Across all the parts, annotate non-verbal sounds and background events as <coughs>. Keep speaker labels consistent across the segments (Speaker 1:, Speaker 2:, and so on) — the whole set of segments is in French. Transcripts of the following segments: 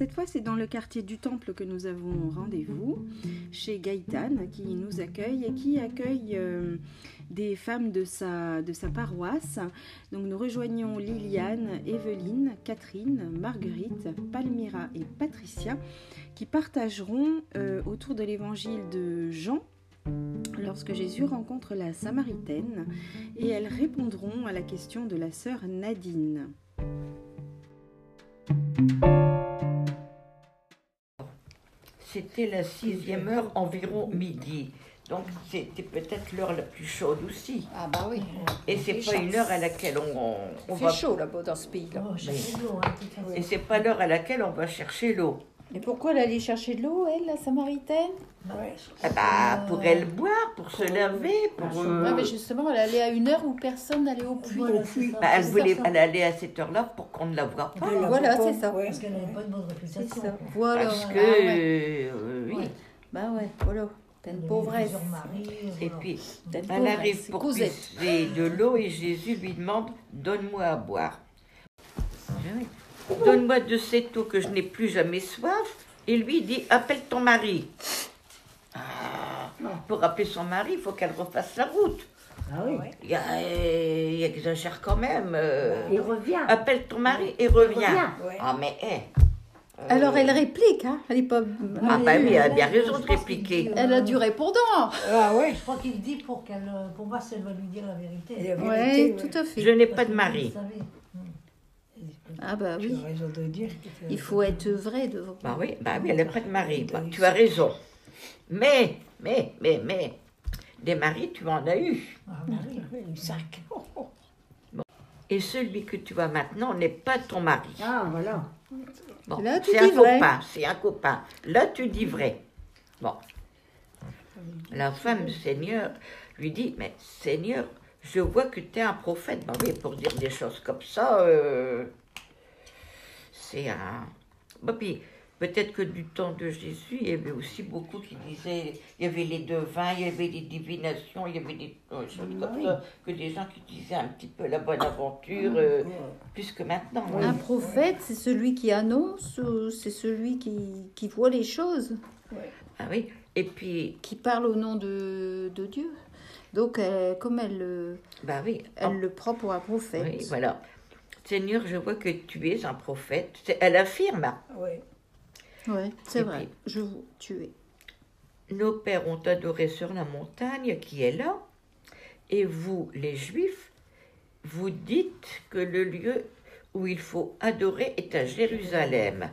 Speaker 1: cette fois, c'est dans le quartier du Temple que nous avons rendez-vous, chez Gaëtan, qui nous accueille et qui accueille euh, des femmes de sa, de sa paroisse. Donc nous rejoignons Liliane, Evelyne, Catherine, Marguerite, Palmyra et Patricia, qui partageront euh, autour de l'évangile de Jean lorsque Jésus rencontre la Samaritaine et elles répondront à la question de la sœur Nadine.
Speaker 2: C'était la sixième heure, environ midi. Donc c'était peut-être l'heure la plus chaude aussi.
Speaker 3: Ah bah oui.
Speaker 2: Et c'est pas une heure à laquelle on, on, va.
Speaker 3: fait chaud là-bas dans ce pays-là.
Speaker 4: Oh, hein.
Speaker 2: Et c'est pas l'heure à laquelle on va chercher l'eau.
Speaker 3: Et pourquoi elle allait chercher de l'eau, elle, la Samaritaine?
Speaker 4: Ouais.
Speaker 2: Ah bah, pour elle boire, pour se laver, pour. euh,
Speaker 3: Ouais, mais justement, elle allait à une heure où personne n'allait au puits.
Speaker 4: Voilà,
Speaker 2: bah, elle voulait, elle allait à cette heure-là pour qu'on ne la voie pas.
Speaker 3: Voilà, c'est ça.
Speaker 4: Parce qu'elle n'avait pas de bonne réputation.
Speaker 3: Voilà.
Speaker 2: Parce
Speaker 3: Ah
Speaker 2: que,
Speaker 3: ouais.
Speaker 2: euh, oui.
Speaker 4: Ouais.
Speaker 3: Bah ouais, voilà. T'as une pauvresse.
Speaker 2: Et puis, elle
Speaker 3: pauvresse,
Speaker 2: arrive pour puiser de l'eau et Jésus lui demande Donne-moi à boire. Ah oui. Donne-moi de cette eau que je n'ai plus jamais soif. Et lui dit Appelle ton mari. Ah, pour appeler son mari, il faut qu'elle refasse la route.
Speaker 5: Ah oui.
Speaker 2: Il, euh, il exagère quand même. euh.
Speaker 5: Il revient.
Speaker 2: Appelle ton mari et reviens.
Speaker 4: Ouais.
Speaker 2: Ah, mais hé. Euh,
Speaker 3: Alors elle réplique, hein Elle est pas.
Speaker 2: Ah, bah oui, elle a bien raison de répliquer.
Speaker 4: dit,
Speaker 3: Elle a du répondant.
Speaker 5: Ah oui.
Speaker 4: Je crois qu'il dit pour qu'elle, pour voir si elle va lui dire la vérité.
Speaker 5: La
Speaker 3: Ouais,
Speaker 5: vérité, ouais.
Speaker 3: tout à fait.
Speaker 2: Je n'ai pas de mari.
Speaker 3: Ah bah
Speaker 5: Tu
Speaker 3: oui.
Speaker 5: as raison de dire que tu as
Speaker 3: Il faut être vrai devant.
Speaker 2: Bah oui, bah oui, elle est près de mari. Bah, tu as raison. Mais, mais, mais, mais, des maris, tu en as eu.
Speaker 4: Ah, bah oui.
Speaker 5: Oui, sac.
Speaker 2: Et celui que tu as maintenant n'est pas ton mari.
Speaker 5: Ah voilà.
Speaker 2: Bon,
Speaker 3: Là, tu
Speaker 2: c'est un
Speaker 3: dis vrai.
Speaker 2: copain, c'est un copain. Là, tu dis vrai. Bon. La femme Seigneur lui dit, mais Seigneur, je vois que tu es un prophète. Bah oui, pour dire des choses comme ça, euh, c'est un... Bah puis, peut-être que du temps de Jésus, il y avait aussi beaucoup qui disaient, il y avait les devins, il y avait les divinations, il y avait des choses comme ça, que des gens qui disaient un petit peu la bonne aventure, euh, plus que maintenant.
Speaker 3: Un prophète, c'est celui qui annonce ou c'est celui qui, qui voit les choses,
Speaker 2: Ah oui, et puis,
Speaker 3: qui parle au nom de, de Dieu. Donc, elle- comme elle, le-
Speaker 2: bah oui,
Speaker 3: elle le prend pour un prophète.
Speaker 2: Oui, voilà. Seigneur, je vois que tu es un prophète. C'est- Elle affirme.
Speaker 5: Oui.
Speaker 3: Ouais, c'est vrai.
Speaker 2: puis-
Speaker 3: Je vous tu es.
Speaker 2: Nos pères ont adoré sur la montagne qui est là. Et vous, les Juifs, vous dites que le lieu où il faut adorer est à Jérusalem.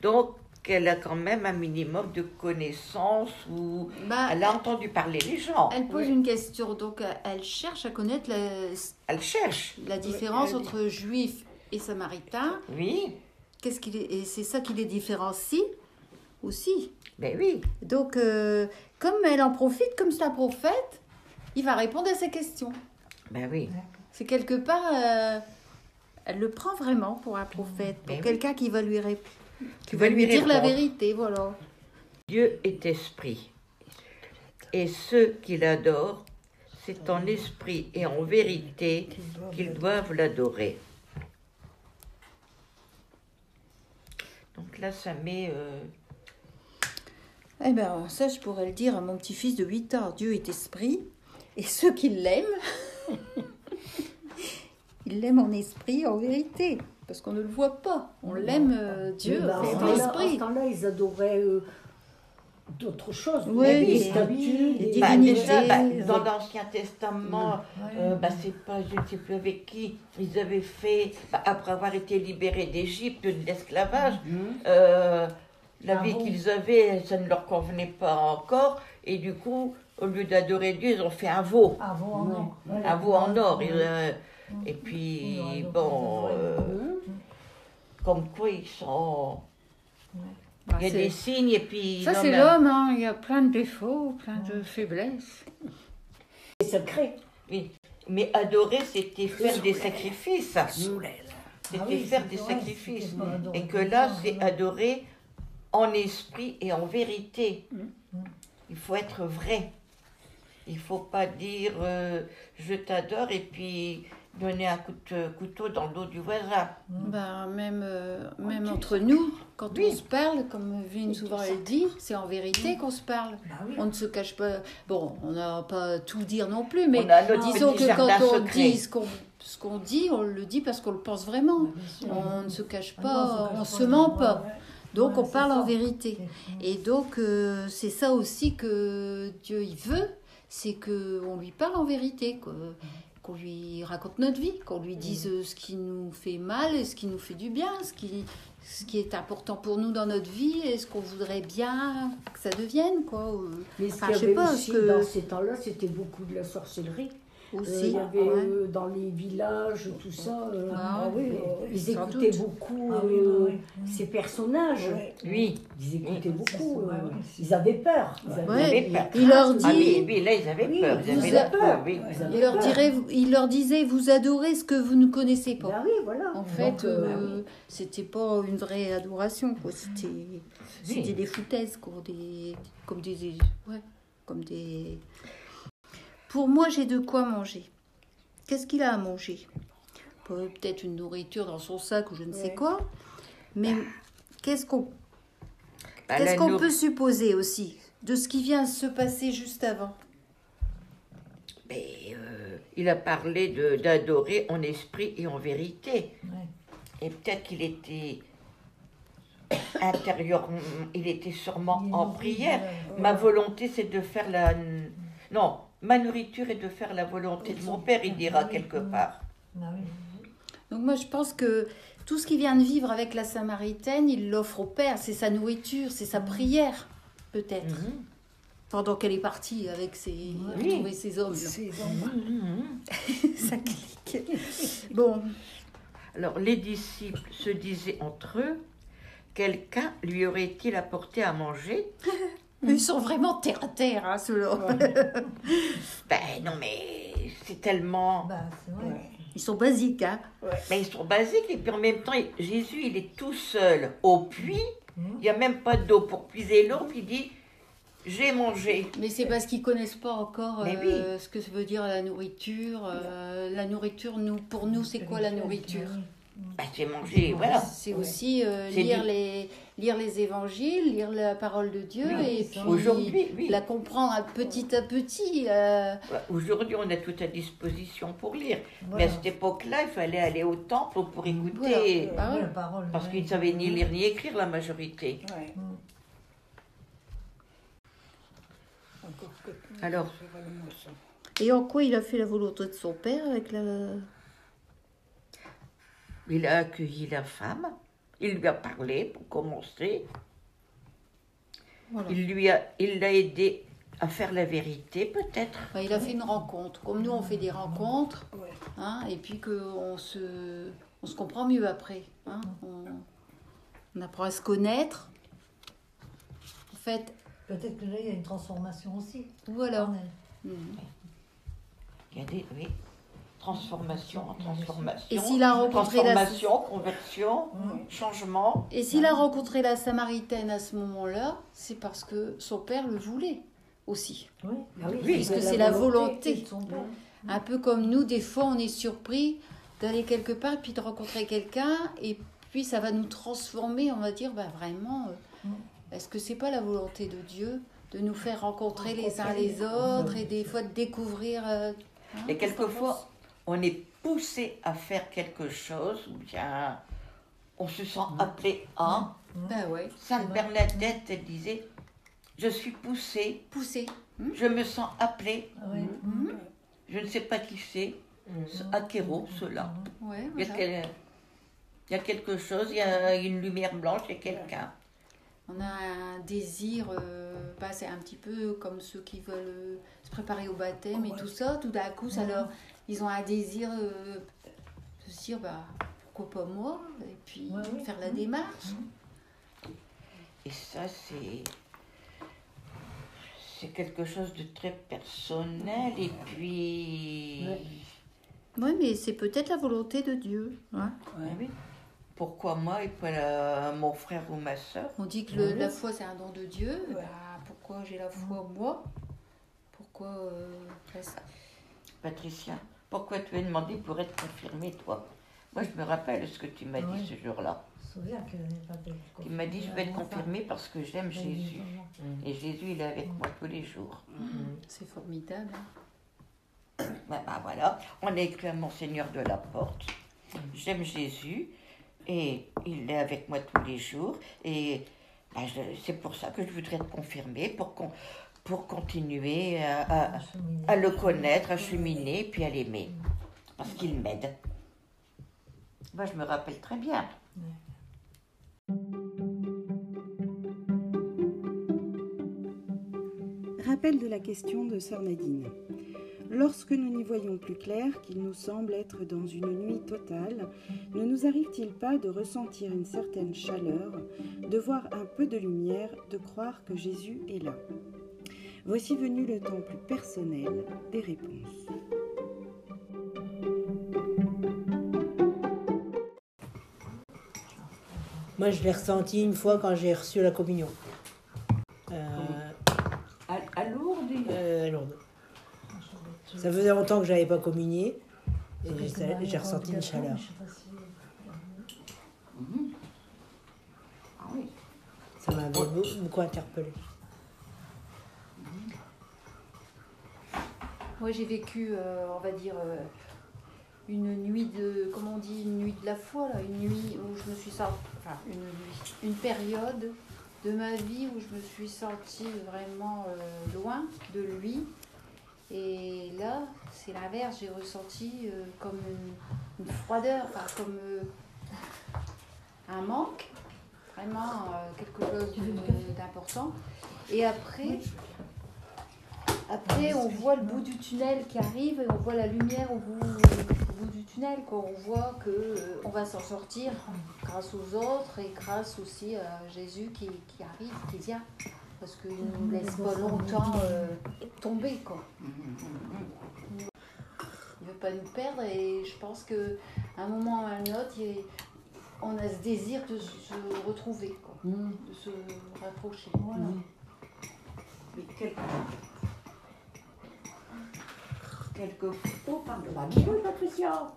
Speaker 2: Donc, elle a quand même un minimum de connaissances ou
Speaker 3: Bah,
Speaker 2: elle a entendu parler les gens.
Speaker 3: elle pose une question, donc euh, elle cherche à connaître la,
Speaker 2: Elle cherche.
Speaker 3: la différence entre juif et samaritain.
Speaker 2: Oui,
Speaker 3: Qu'est-ce qu'il est, et c'est ça qui les différencie aussi.
Speaker 2: ben oui.
Speaker 3: Donc, euh, comme elle en profite, comme c'est un prophète, il va répondre à ces questions.
Speaker 2: Ben oui.
Speaker 3: C'est quelque part, euh, elle le prend vraiment pour un prophète, pour
Speaker 2: oui.
Speaker 3: quelqu'un qui va lui, ré- qui
Speaker 2: Tu
Speaker 3: va
Speaker 2: vas
Speaker 3: lui
Speaker 2: lui
Speaker 3: dire la vérité, voilà.
Speaker 2: Dieu est esprit. Et ceux qui l'adorent, c'est en esprit et en vérité qu'ils doivent l'adorer. Donc là, ça met... euh,
Speaker 3: Eh bien, ça, je pourrais le dire à mon petit-fils de 8 ans. Dieu est esprit, et ceux qui l'aiment, <laughs> ils l'aiment en esprit, en vérité. Parce qu'on ne le voit pas. On l'aime, euh, Dieu,
Speaker 5: Oui, bah,
Speaker 3: en
Speaker 5: en ce temps-là- en ce temps-là, ils adoraient euh, d'autres choses.
Speaker 3: Oui,
Speaker 5: des
Speaker 3: les-
Speaker 5: statues,
Speaker 3: les
Speaker 5: des
Speaker 2: bah,
Speaker 3: divinités.
Speaker 2: déjà, bah, dans l'Ancien Testament,
Speaker 4: Ouais.
Speaker 2: euh, bah, c'est pas, je ne sais plus avec qui, ils avaient fait, bah, après avoir été libérés d'Égypte, de l'esclavage, euh, la
Speaker 4: Ah
Speaker 2: vie
Speaker 4: bon
Speaker 2: qu'ils avaient, ça ne leur convenait pas encore, et du coup, au lieu d'adorer Dieu, ils ont fait un veau.
Speaker 4: Ah, bon, en or.
Speaker 2: Un veau en or. euh, et puis,
Speaker 4: Oui,
Speaker 2: bon, euh, comme quoi ils sont.
Speaker 3: bah,
Speaker 2: Il y a
Speaker 3: c'est-
Speaker 2: des signes et puis.
Speaker 3: Ça, c'est l'homme, hein. il y a plein de défauts, plein de faiblesses.
Speaker 5: des secrets.
Speaker 2: Oui. Mais adorer, c'était faire des sacrifices. C'était
Speaker 4: Ah oui,
Speaker 2: faire
Speaker 4: c'était
Speaker 2: des
Speaker 4: vrai,
Speaker 2: sacrifices.
Speaker 4: c'était
Speaker 2: Et que là, c'est
Speaker 4: voilà.
Speaker 2: adorer en esprit et en vérité.
Speaker 3: Mm.
Speaker 2: Il faut être vrai. Il faut pas dire euh, je t'adore et puis donner un coup de couteau dans le dos du voisin.
Speaker 3: Ben, même euh, même entre nous, quand
Speaker 2: Oui.
Speaker 3: on se parle, comme Vine souvent elle dit, c'est en vérité qu'on se parle.
Speaker 4: Bah oui.
Speaker 3: On ne se cache pas. Bon, on n'a pas tout dire non plus, mais
Speaker 2: On
Speaker 3: disons que quand on
Speaker 2: secret.
Speaker 3: dit ce qu'on ce qu'on dit, on le dit parce qu'on le pense vraiment. On ne se cache
Speaker 4: Ah
Speaker 3: pas,
Speaker 4: cache
Speaker 3: on se ment pas. Donc on parle en vérité. Et donc euh, c'est ça aussi que Dieu il veut, c'est que on lui parle en vérité, quoi. Qu'on lui raconte notre vie, qu'on lui dise euh, ce qui nous fait mal et ce qui nous fait du bien, ce qui ce qui est important pour nous dans notre vie et ce qu'on voudrait bien que ça devienne quoi. euh,
Speaker 5: Mais ce
Speaker 3: Enfin,
Speaker 5: qu'il y
Speaker 3: sais
Speaker 5: avait
Speaker 3: pas,
Speaker 5: aussi
Speaker 3: ce que-
Speaker 5: dans ces temps-là, c'était beaucoup de la sorcellerie. Euh,
Speaker 3: Aussi.
Speaker 5: il y avait
Speaker 3: Ouais.
Speaker 5: euh, dans les villages, tout ça. euh,
Speaker 3: Ah
Speaker 5: euh,
Speaker 3: oui,
Speaker 5: ils écoutaient
Speaker 3: doute.
Speaker 5: beaucoup
Speaker 4: Ah oui,
Speaker 5: euh, ces personnages.
Speaker 2: Oui,
Speaker 5: Ils écoutaient
Speaker 2: Oui.
Speaker 5: beaucoup. Euh, ils avaient peur. Ils avaient,
Speaker 2: peur.
Speaker 3: Il leur dit
Speaker 2: Ah oui, là ils avaient
Speaker 5: Oui,
Speaker 2: peur. Ils avaient peur,
Speaker 5: peur.
Speaker 2: oui.
Speaker 5: Ils avaient
Speaker 3: il leur
Speaker 5: peur.
Speaker 3: dirait, il leur disait, vous adorez ce que vous ne connaissez pas.
Speaker 5: Ben oui, voilà.
Speaker 3: En fait,
Speaker 5: euh,
Speaker 3: euh, c'était pas une vraie adoration, quoi. C'était, c'était
Speaker 2: Oui.
Speaker 3: des foutaises, quoi. Des, comme des, ouais, comme des. Pour moi, j'ai de quoi manger. Qu'est-ce qu'il a à manger? Pe- Peut-être une nourriture dans son sac ou je ne sais
Speaker 5: Ouais.
Speaker 3: quoi. Mais qu'est-ce qu'on,
Speaker 2: Bah,
Speaker 3: qu'est-ce qu'on peut supposer aussi de ce qui vient de se passer juste avant?
Speaker 2: Mais, euh, il a parlé d'adorer en esprit et en vérité.
Speaker 4: Ouais.
Speaker 2: Et peut-être qu'il était <coughs> intérieurement, il était sûrement
Speaker 4: Il
Speaker 2: en
Speaker 4: en
Speaker 2: prière.
Speaker 4: prière,
Speaker 2: Ma volonté, c'est de faire la... Non, ma nourriture est de faire la volonté de mon Père, il dira quelque part.
Speaker 4: Ah.
Speaker 3: Donc moi, je pense que tout ce qu'il vient de vivre avec la Samaritaine, il l'offre au Père. C'est sa nourriture, c'est sa prière, peut-être.
Speaker 2: Mhm.
Speaker 3: Pendant qu'elle est partie avec ses...
Speaker 2: Oui.
Speaker 3: trouver ses hommes.
Speaker 2: Mhm. <laughs>
Speaker 3: Ça clique. Bon,
Speaker 2: Alors, les disciples se disaient entre eux, quelqu'un lui aurait-il apporté à manger?
Speaker 3: Ils sont vraiment terre à terre, hein, ceux-là. <laughs>
Speaker 2: Ben non, mais c'est tellement...
Speaker 4: Bah, c'est vrai.
Speaker 5: ouais.
Speaker 3: Ils sont basiques, hein.
Speaker 2: Mais ils sont basiques et puis en même temps, Jésus, il est tout seul au puits.
Speaker 4: Mhm.
Speaker 2: Il n'y a même pas d'eau pour puiser l'eau. Puis il dit, j'ai mangé.
Speaker 3: Mais c'est parce qu'ils connaissent pas encore euh, ce que ça veut dire la nourriture. euh, la nourriture, nous, pour nous, c'est quoi la nourriture
Speaker 2: Ben, j'ai mangé, voilà.
Speaker 3: C'est aussi euh,
Speaker 2: C'est
Speaker 3: lire,
Speaker 2: du-
Speaker 3: les, lire les évangiles, lire la parole de Dieu
Speaker 2: Oui,
Speaker 3: et
Speaker 4: c'est
Speaker 3: puis
Speaker 2: Aujourd'hui, oui.
Speaker 3: la comprendre petit à petit. euh,
Speaker 2: Aujourd'hui, on a tout à disposition pour lire.
Speaker 4: Voilà.
Speaker 2: Mais à cette époque-là, il fallait aller au temple pour écouter.
Speaker 3: Voilà. Bah
Speaker 4: Oui,
Speaker 3: ouais.
Speaker 4: la parole.
Speaker 2: Parce
Speaker 4: ouais.
Speaker 2: qu'ils ne savaient ni lire ni écrire, la majorité.
Speaker 5: Ouais.
Speaker 4: Mm.
Speaker 2: Alors,
Speaker 5: c'est.
Speaker 3: Et en quoi il a fait la volonté de son père avec la...
Speaker 2: il a accueilli la femme. Il lui a parlé pour commencer.
Speaker 3: Voilà.
Speaker 2: Il lui a, il l'a aidé à faire la vérité, peut-être.
Speaker 3: Bah, il a fait une rencontre. Comme nous, on fait des rencontres,
Speaker 5: Ouais.
Speaker 3: hein, et puis qu'on se, on se comprend mieux après. hein. On, on apprend à se connaître. En fait,
Speaker 4: Peut-être que là, il y a une transformation aussi.
Speaker 3: voilà. Mhm.
Speaker 2: Il y a des, oui, transformation en transformation.
Speaker 3: Et s'il a rencontré la-
Speaker 2: Transformation, conversion, changement.
Speaker 3: Et s'il a rencontré la Samaritaine à ce moment-là, c'est parce que son père le voulait aussi.
Speaker 4: Oui.
Speaker 5: Ah oui,
Speaker 3: Puisque c'est la volonté. Un peu comme nous, des fois, on est surpris d'aller quelque part et puis de rencontrer quelqu'un et puis ça va nous transformer. On va dire, bah vraiment, euh,
Speaker 4: Mm.
Speaker 3: est-ce que c'est pas la volonté de Dieu de nous faire rencontrer les uns les autres et des fois de découvrir. euh, hein,
Speaker 2: Et quelquefois, on est poussé à faire quelque chose, ou bien on se sent appelé à.
Speaker 3: Ben ouais,
Speaker 2: Sainte Bernadette, elle disait Je suis poussée,
Speaker 3: pousser.
Speaker 2: je me sens appelée,
Speaker 4: Ah ouais.
Speaker 3: Mhm.
Speaker 2: je ne sais pas qui c'est, ce Akero, cela.
Speaker 3: Ouais,
Speaker 2: Il y, a
Speaker 3: voilà.
Speaker 2: quel- il y a quelque chose, il y a une lumière blanche, il y a quelqu'un.
Speaker 3: On a un désir, euh, bah, c'est un petit peu comme ceux qui veulent euh, se préparer au baptême et tout ça. Tout d'un coup, ça leur, ils ont un désir euh, de se dire, bah, pourquoi pas moi Et puis
Speaker 4: Ouais, oui.
Speaker 3: faire la démarche.
Speaker 2: Et ça, c'est. C'est quelque chose de très personnel, et puis.
Speaker 5: Ouais.
Speaker 3: Oui, mais c'est peut-être la volonté de Dieu. hein.
Speaker 2: Ah oui. Pourquoi moi et pas la- mon frère ou ma soeur
Speaker 3: On dit que le- la foi, c'est un don de Dieu.
Speaker 5: Ouais.
Speaker 3: Bah, pourquoi j'ai la foi moi? Pourquoi euh,
Speaker 2: Patricia, pourquoi tu as demandé pour être confirmée, toi? Moi, je me rappelle ce que tu m'as
Speaker 4: Oui.
Speaker 2: dit ce jour-là.
Speaker 4: Je me souviens que n'est pas de
Speaker 2: Tu m'as dit, je vais être
Speaker 4: Enfin,
Speaker 2: confirmée parce que j'aime Jésus. Et Jésus, il est avec moi tous les jours.
Speaker 3: C'est formidable. hein.
Speaker 2: Ben, ben, voilà, on est écrit à Monseigneur de la Porte. J'aime Jésus et il est avec moi tous les jours. Et ben, je- c'est pour ça que je voudrais être confirmée, pour, qu'on- pour continuer à, à-
Speaker 4: Acheminer.
Speaker 2: à le connaître, à cheminer, puis à l'aimer. Parce qu'il m'aide. Moi, je me rappelle très bien.
Speaker 1: Rappel de la question de Sœur Nadine. Lorsque nous n'y voyons plus clair, qu'il nous semble être dans une nuit totale, ne nous arrive-t-il pas de ressentir une certaine chaleur, de voir un peu de lumière, de croire que Jésus est là? Voici venu le temps plus personnel des réponses.
Speaker 5: Moi, je l'ai ressenti une fois quand j'ai reçu la communion. Euh,
Speaker 2: À, à Lourdes
Speaker 5: euh, à Lourdes. Ça faisait longtemps que j'avais pas communié. Et j'ai- ressenti une chaleur.
Speaker 4: je si-
Speaker 2: Ah oui.
Speaker 5: Ça m'avait beau- beaucoup interpellé.
Speaker 3: Moi, j'ai vécu, euh, on va dire, euh, une nuit de, comment on dit, une nuit de la foi, là, une nuit où je me suis sortie, enfin, une nuit, une période de ma vie où je me suis sentie vraiment euh, loin de lui. Et là, c'est l'inverse, j'ai ressenti comme une, froideur, comme un manque, vraiment quelque chose d'important. Et après, après, on voit le bout du tunnel qui arrive et on voit la lumière au bout, au bout du tunnel. Quoi. On voit que euh, va s'en sortir grâce aux autres et grâce aussi à Jésus qui, qui arrive, qui vient. Parce qu'il ne nous laisse pas longtemps euh, tomber. Quoi. Il ne veut pas nous perdre et je pense qu'à un moment ou à un autre, il on a ce désir de se retrouver, quoi, de se rapprocher.
Speaker 4: Voilà.
Speaker 2: Mais quel- Quelquefois,
Speaker 5: Oh, pardon. Bonjour, Patricia.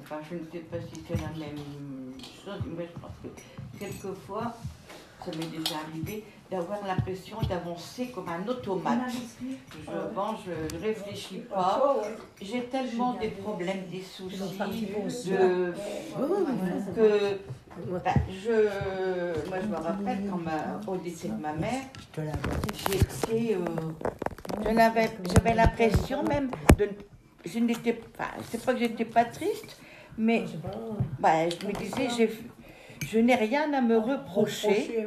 Speaker 2: enfin, je ne sais pas si c'est la même chose, mais je pense que quelquefois, ça m'est déjà arrivé d'avoir l'impression d'avancer comme un automate. Je avance, je ne réfléchis pas. J'ai tellement des problèmes, des soucis, de, que ben, je, moi je me rappelle quand ma, au décès de ma mère, j'étais, euh, j'avais l'impression même de, je n'étais pas, c'est pas que j'étais pas triste, mais bah, je me disais, j'ai, je n'ai rien à me reprocher.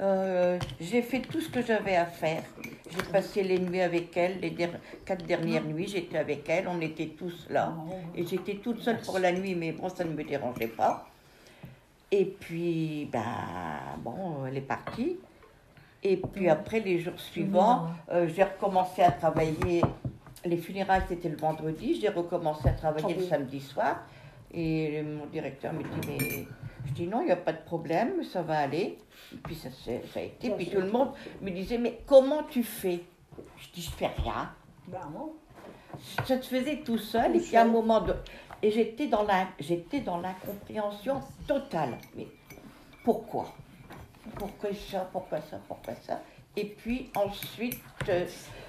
Speaker 2: Euh, j'ai fait tout ce que j'avais à faire. J'ai passé les nuits avec elle, les der- quatre dernières nuits, j'étais avec elle, on était tous là. Et j'étais toute seule pour la nuit, mais bon, ça ne me dérangeait pas. Et puis, ben, bon, elle est partie. Et puis après, les jours suivants, euh, j'ai recommencé à travailler. Les funérailles, c'était le vendredi. J'ai recommencé à travailler le samedi soir. Et mon directeur me dit, mais... Je dis, non, il n'y a pas de problème, ça va aller. Et puis ça, ça a été. Puis tout le monde me disait, mais comment tu fais? Je dis, je fais rien
Speaker 5: Bah, non.
Speaker 2: ça se faisait tout seul et puis à un moment de et j'étais dans la j'étais dans l'incompréhension totale mais pourquoi? Pourquoi ça pourquoi ça pourquoi ça. Et puis ensuite euh,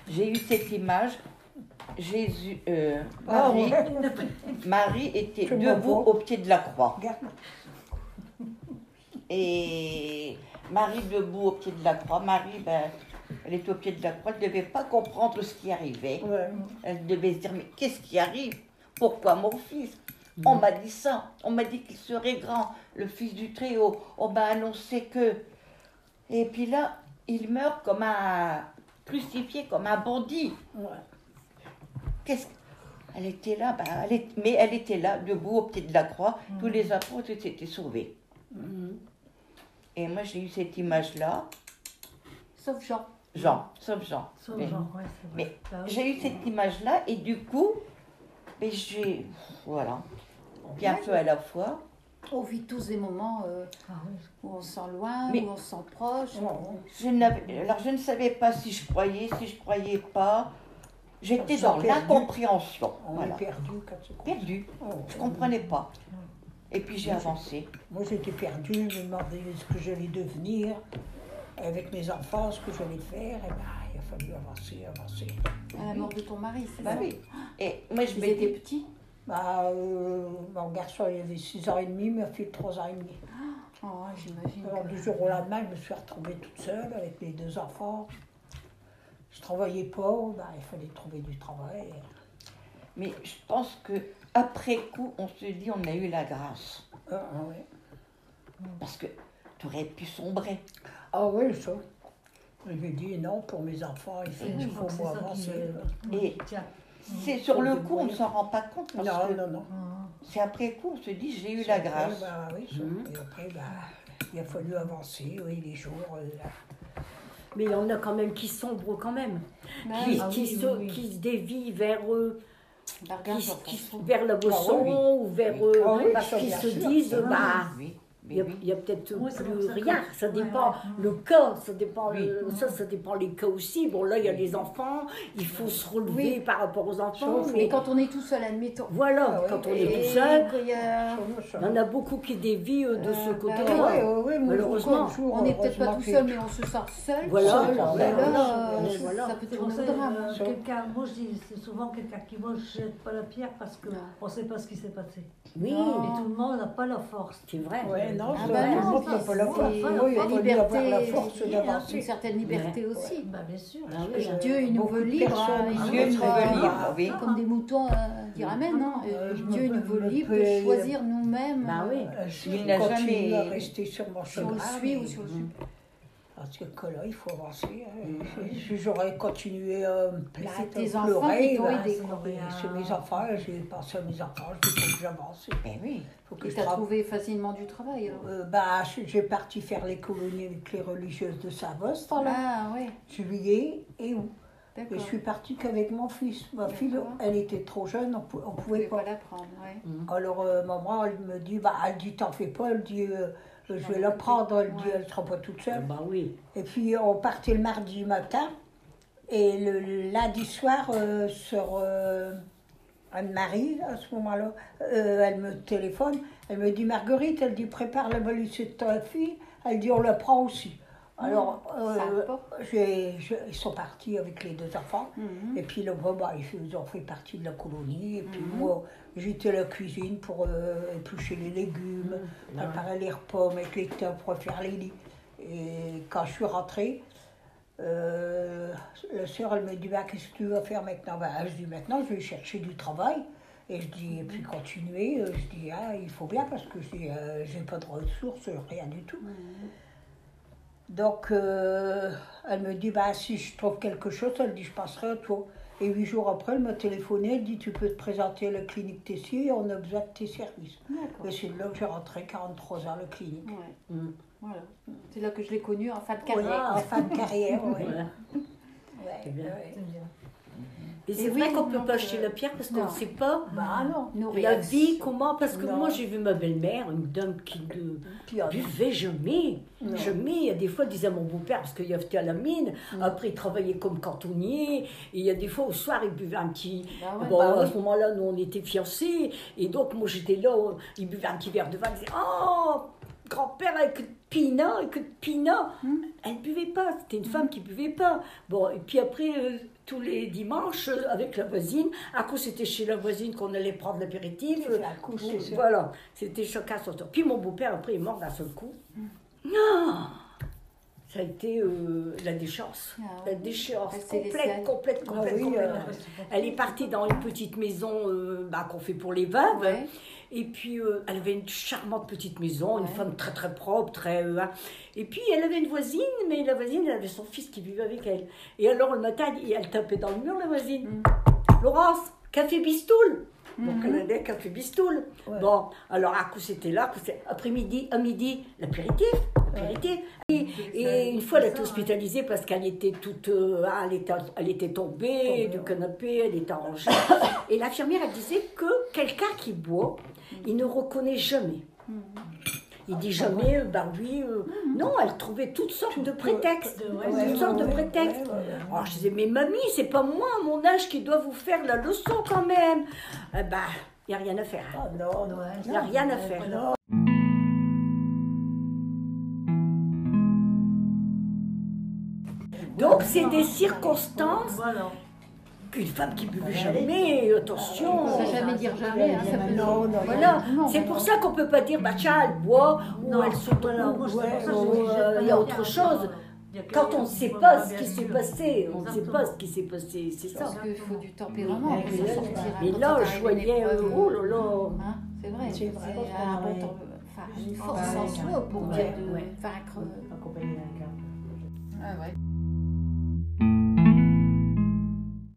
Speaker 2: j'ai eu cette image. Jésus euh,
Speaker 5: Ah,
Speaker 2: Marie. <laughs> Marie était
Speaker 5: Je
Speaker 2: debout au pied de la croix.
Speaker 5: Regarde.
Speaker 2: et Marie debout au pied de la croix. Marie ben elle était au pied de la croix. Elle ne devait pas comprendre ce qui arrivait.
Speaker 5: Ouais.
Speaker 2: elle devait se dire, mais qu'est-ce qui arrive? Pourquoi mon fils? On m'a dit ça. On m'a dit qu'il serait grand, le fils du Très-Haut. On m'a annoncé que... Et puis là, il meurt comme un... crucifié, comme un bandit.
Speaker 5: Ouais.
Speaker 2: Qu'est-ce Elle était là, bah, elle est- mais elle était là, debout au pied de la croix. Tous les apôtres s'étaient sauvés. Et moi, j'ai eu cette image-là.
Speaker 3: Sauf Jean.
Speaker 2: Jean, sauf Jean.
Speaker 4: Sauf
Speaker 2: Mais-
Speaker 4: genre, ouais, c'est vrai.
Speaker 2: mais
Speaker 4: Bah.
Speaker 2: J'ai eu cette image-là et du coup, mais j'ai. Voilà. Puis un peu à la fois.
Speaker 3: On vit tous des moments euh,
Speaker 4: Ah
Speaker 3: où on se sent loin,
Speaker 2: Mais-
Speaker 3: où on se sent proche.
Speaker 2: Je alors je ne savais pas si je croyais, si je croyais pas. J'étais dans l'incompréhension.
Speaker 5: On
Speaker 2: Voilà.
Speaker 5: perdu quand c'est
Speaker 2: Perdu.
Speaker 5: Oh,
Speaker 2: Je comprenais pas. Et puis j'ai avancé.
Speaker 5: Moi, j'étais perdue, je me demandais ce que j'allais devenir avec mes enfants, ce que j'allais faire. Et ben, il a fallu avancer, avancer.
Speaker 3: À la mort de ton mari, c'est
Speaker 2: Bah
Speaker 3: ça?
Speaker 2: oui. Et moi je m'étais
Speaker 3: petits?
Speaker 5: Bah, euh, mon garçon, il avait 6 ans et demi, ma fille 3 ans et demi.
Speaker 3: Oh, j'imagine.
Speaker 5: Alors, du jour au lendemain, je me suis retrouvée toute seule avec mes deux enfants. Je travaillais pas, bah, il fallait trouver du travail.
Speaker 2: Mais je pense que après coup, on se dit on a eu la grâce.
Speaker 5: Ah, ah, ouais.
Speaker 2: Parce que tu aurais pu sombrer.
Speaker 5: ah oui, ça. J'ai dit non, pour mes enfants, il faut,
Speaker 4: je
Speaker 5: il faut
Speaker 4: que
Speaker 5: moi avancer.
Speaker 4: me-
Speaker 2: Et
Speaker 4: Tiens.
Speaker 2: C'est sur le coup, on ne s'en rend pas compte. Parce
Speaker 5: Non,
Speaker 2: que
Speaker 5: non, non.
Speaker 4: Ah.
Speaker 2: c'est après coup, on se dit j'ai eu la
Speaker 5: Après,
Speaker 2: grâce.
Speaker 5: bah, oui.
Speaker 2: Mhm.
Speaker 5: Et après, bah, il a fallu avancer, oui, les jours. euh,
Speaker 6: Mais il y en a quand même qui sombrent quand même,
Speaker 3: Bah,
Speaker 6: qui,
Speaker 4: Ah
Speaker 6: qui
Speaker 4: oui,
Speaker 6: se,
Speaker 4: oui,
Speaker 6: qui se dévient vers, euh,
Speaker 3: bah,
Speaker 6: qui, qui- vers la boisson
Speaker 2: oui.
Speaker 6: ou vers
Speaker 2: Oui.
Speaker 5: Ah
Speaker 6: qu'ils
Speaker 5: bien
Speaker 6: se disent
Speaker 5: Ah,
Speaker 6: bah
Speaker 2: Oui,
Speaker 6: il y a,
Speaker 2: oui.
Speaker 6: peut-être
Speaker 4: Oui,
Speaker 6: plus
Speaker 4: ça
Speaker 6: rien, ça
Speaker 4: Ouais,
Speaker 6: dépend
Speaker 4: ouais.
Speaker 6: le cas, ça dépend
Speaker 2: Oui.
Speaker 6: le- ça, ça dépend les cas aussi. Bon là il y a les enfants, il faut se relever
Speaker 3: Oui.
Speaker 6: par rapport aux enfants, mais
Speaker 3: Mais quand on est tout seul, admettons.
Speaker 6: voilà,
Speaker 5: Ah oui.
Speaker 6: quand on
Speaker 3: Et
Speaker 6: est tout seul, il y en a beaucoup qui dévient euh, de ce
Speaker 3: Euh,
Speaker 6: côté-là.
Speaker 3: bah
Speaker 5: oui, oui, oui, moi,
Speaker 6: Malheureusement,
Speaker 5: jour,
Speaker 3: On n'est peut-être pas tout seul, mais on se sent seul.
Speaker 6: Voilà,
Speaker 5: Seul, voilà,
Speaker 3: là,
Speaker 5: voilà,
Speaker 3: euh,
Speaker 6: voilà.
Speaker 3: ça peut
Speaker 4: ça,
Speaker 3: au drame.
Speaker 4: euh, moi je dis, c'est souvent quelqu'un qui moi je jette pas la pierre parce que
Speaker 3: Non.
Speaker 4: on sait pas ce qui s'est passé.
Speaker 6: Oui.
Speaker 4: Et tout le monde n'a pas la force.
Speaker 6: c'est vrai.
Speaker 5: Non,
Speaker 3: Ah
Speaker 5: ça,
Speaker 3: bah
Speaker 5: tout le
Speaker 3: non, c'est-
Speaker 5: pas la force.
Speaker 3: la
Speaker 5: Oui,
Speaker 3: liberté,
Speaker 5: avoir la force
Speaker 3: une certaine liberté aussi.
Speaker 4: Bah bien sûr.
Speaker 6: Ah oui,
Speaker 3: Dieu, il nous veut
Speaker 5: de
Speaker 3: libre.
Speaker 5: personnes,
Speaker 3: il
Speaker 2: Dieu
Speaker 3: nous veut
Speaker 2: veut
Speaker 3: pas-
Speaker 2: libre, oui.
Speaker 3: Comme des moutons euh, dire Amen. hein. Euh,
Speaker 5: Euh,
Speaker 3: Dieu nous veut
Speaker 5: me
Speaker 3: libre de choisir nous-mêmes
Speaker 6: Bah oui.
Speaker 5: Euh, Je
Speaker 2: Il n'a jamais-
Speaker 5: à rester sur mon
Speaker 3: si on
Speaker 5: chemin.
Speaker 3: le suit
Speaker 5: mais-
Speaker 3: ou si on le suit pas.
Speaker 5: Parce que là, il faut avancer. hein. Si J'aurais continué à me plaindre,
Speaker 3: tes enfants
Speaker 5: pleurer. ben, c'est- mes enfants, j'ai pensé à mes enfants, je faut que j'avance.
Speaker 2: Ben oui.
Speaker 5: faut que
Speaker 3: Et t'as
Speaker 5: travaille.
Speaker 3: trouvé facilement du travail alors
Speaker 5: Euh, bah, j'ai parti faire les colonies avec les religieuses de Savost, là,
Speaker 3: Ah ouais,
Speaker 5: juillet et août. Et je suis partie qu'avec mon fils. Ma fille, elle était trop jeune, on
Speaker 3: Vous
Speaker 5: pouvait pas.
Speaker 3: pas ouais.
Speaker 5: Alors, euh, maman, elle me dit, bah, elle dit, t'en fais pas, elle dit, je vais la prendre, elle dit, elle sera pas toute seule.
Speaker 6: Bah oui.
Speaker 5: Et puis, on partait le mardi matin, et le lundi soir, euh, sur euh, Anne-Marie, à ce moment-là, euh, elle me téléphone, elle me dit, Marguerite, elle dit, prépare la valise de ta fille, elle dit, on la prend aussi. Alors, euh, j'ai- ils sont partis avec les deux enfants.
Speaker 3: Mhm.
Speaker 5: Et puis le bah, ils ont fait partie de la colonie. Et puis
Speaker 3: Mhm.
Speaker 5: moi, j'étais à la cuisine pour euh, éplucher les légumes, préparer les repas, mettre les tables pour faire les lits. Et quand je suis rentrée, euh, la sœur, elle me dit bah, Qu'est-ce que tu vas faire maintenant? Bah, Je dis Maintenant, je vais chercher du travail. Et je dis, et puis continuer, je dis, ah, il faut bien parce que je dis, euh, j'ai pas de ressources, rien du tout. Donc, euh, elle me dit, bah, si je trouve quelque chose, elle dit, je passerai à toi. Et huit jours après, elle m'a téléphoné, elle dit, tu peux te présenter à la clinique Tessier, on a besoin de tes services. Et c'est là que j'ai rentré 43 ans à la clinique.
Speaker 3: Ouais.
Speaker 6: Mm.
Speaker 3: Voilà. C'est là que je l'ai connu en fin de carrière.
Speaker 5: en fin de carrière, <laughs> oui.
Speaker 6: Voilà.
Speaker 5: Ouais,
Speaker 6: C'est bien.
Speaker 5: ouais.
Speaker 6: Et c'est vrai
Speaker 3: oui,
Speaker 6: qu'on ne peut pas
Speaker 3: euh,
Speaker 6: acheter la pierre parce qu'on ne sait pas
Speaker 5: Bah non.
Speaker 6: La vie, comment. Parce que
Speaker 5: Non.
Speaker 6: moi, j'ai vu ma belle-mère, une dame qui ne buvait jamais.
Speaker 5: Non.
Speaker 6: Jamais. Il y a des fois, elle disait à mon beau-père, parce qu'il était à la mine, après, il travaillait comme cantonnier. Et il y a des fois, au soir, il buvait un petit.
Speaker 3: Bah ouais.
Speaker 6: bon,
Speaker 5: bah
Speaker 6: à
Speaker 5: oui.
Speaker 6: ce moment-là, nous, on était fiancés. Et donc, moi, j'étais là, il buvait un petit verre de vin. Il disait Oh, grand-père, avec de pina, avec de pina.
Speaker 3: Hmm.
Speaker 6: Elle ne buvait pas. C'était une femme qui ne buvait pas. Bon, et puis après, euh, tous les dimanches, euh, avec la voisine, à coup, c'était chez la voisine qu'on allait prendre l'apéritif. Voilà, c'était chacun son tour. Puis mon beau-père, après, est mort d'un seul coup.
Speaker 3: Hmm.
Speaker 6: Non Ça a été euh, la déchéance.
Speaker 3: Ah
Speaker 6: La déchéance complète, complète,
Speaker 5: Ah
Speaker 6: complète,
Speaker 5: oui,
Speaker 6: complète.
Speaker 5: euh,
Speaker 6: Elle est partie dans une petite maison euh, bah, qu'on fait pour les veuves.
Speaker 3: Ouais.
Speaker 6: Et puis, euh, elle avait une charmante petite maison, une femme très très propre, très... euh, hein. Et puis, elle avait une voisine, mais la voisine, elle avait son fils qui vivait avec elle. Et alors, le matin, elle, elle tapait dans le mur, la voisine.
Speaker 3: Mm.
Speaker 6: Laurence, café bistoule Donc,
Speaker 3: Mhm.
Speaker 6: elle allait café.
Speaker 5: Ouais.
Speaker 6: Bon, alors, à coup, c'était là, après-midi, à midi, l'apéritif, l'apéritif. Et, et une fois, elle a été hospitalisée parce qu'elle était toute... euh, ah, elle, était, elle était tombée du
Speaker 5: ouais.
Speaker 6: canapé, elle était arrangée. <coughs> Et l'infirmière, elle disait que quelqu'un qui boit, il ne reconnaît jamais. Il dit jamais, euh, bah oui, euh, non, elle trouvait toutes sortes de prétextes,
Speaker 4: Ouais,
Speaker 6: toutes sortes de prétextes. Alors je disais, mais mamie, c'est pas moi, à mon âge, qui doit vous faire la leçon quand même. Eh bah, il n'y a rien à faire.
Speaker 5: Ah non, non.
Speaker 6: Il n'y a rien à faire.
Speaker 5: Non.
Speaker 6: Donc c'est des circonstances
Speaker 4: Voilà.
Speaker 6: Qu'une femme qui ne buvait jamais, attention.
Speaker 3: Ça jamais dire jamais. Hein, ça peut...
Speaker 5: Non, non,
Speaker 6: Voilà,
Speaker 3: Non,
Speaker 6: c'est pour ça qu'on peut pas dire, bah tiens, elle boit, ou
Speaker 4: Non,
Speaker 6: elle
Speaker 4: dis,
Speaker 6: euh,
Speaker 4: j'ai
Speaker 6: il y a autre chose. Quand on ne sait pas ce qui s'est passé, on ne sait pas ce qui s'est passé, c'est ça.
Speaker 3: Parce qu'il faut du tempérament pour
Speaker 6: Mais là,
Speaker 3: hein,
Speaker 6: là, je voyais, oh là là,
Speaker 3: hein, c'est vrai,
Speaker 5: C'est
Speaker 3: c'est
Speaker 5: vrai.
Speaker 3: un bon temps, enfin, une force en soi pour dire de vaincre. Ah ouais.